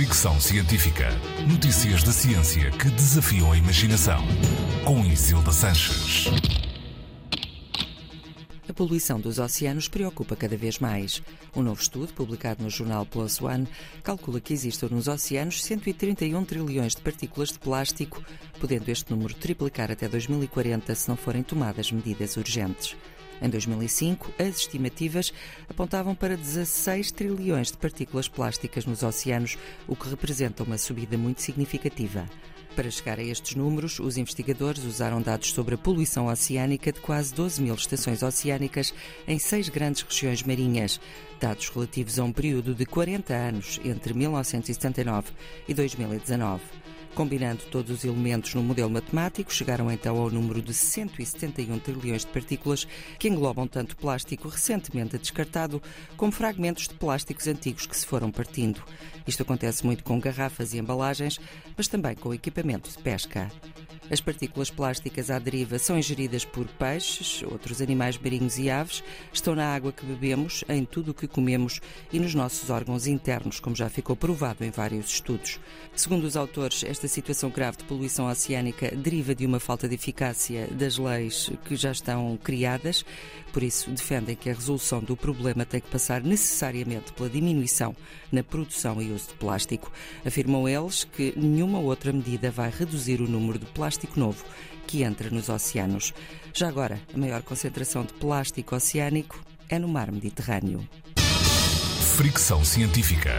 Fricção Científica. Notícias da ciência que desafiam a imaginação. Com Isilda Sanches. A poluição dos oceanos preocupa cada vez mais. Um novo estudo, publicado no jornal Plus One, calcula que existem nos oceanos 131 trilhões de partículas de plástico, podendo este número triplicar até 2040 se não forem tomadas medidas urgentes. Em 2005, as estimativas apontavam para 16 trilhões de partículas plásticas nos oceanos, o que representa uma subida muito significativa. Para chegar a estes números, os investigadores usaram dados sobre a poluição oceânica de quase 12 mil estações oceânicas em seis grandes regiões marinhas, dados relativos a um período de 40 anos entre 1979 e 2019. Combinando todos os elementos no modelo matemático, chegaram então ao número de 171 trilhões de partículas que englobam tanto plástico recentemente descartado como fragmentos de plásticos antigos que se foram partindo. Isto acontece muito com garrafas e embalagens, mas também com equipamento de pesca. As partículas plásticas à deriva são ingeridas por peixes, outros animais marinhos e aves, estão na água que bebemos, em tudo o que comemos e nos nossos órgãos internos, como já ficou provado em vários estudos. Segundo os autores, esta situação grave de poluição oceânica deriva de uma falta de eficácia das leis que já estão criadas, por isso defendem que a resolução do problema tem que passar necessariamente pela diminuição na produção e uso de plástico. Afirmam eles que nenhuma outra medida vai reduzir o número de plástico novo que entra nos oceanos. Já agora, a maior concentração de plástico oceânico é no mar Mediterrâneo. Fricção científica.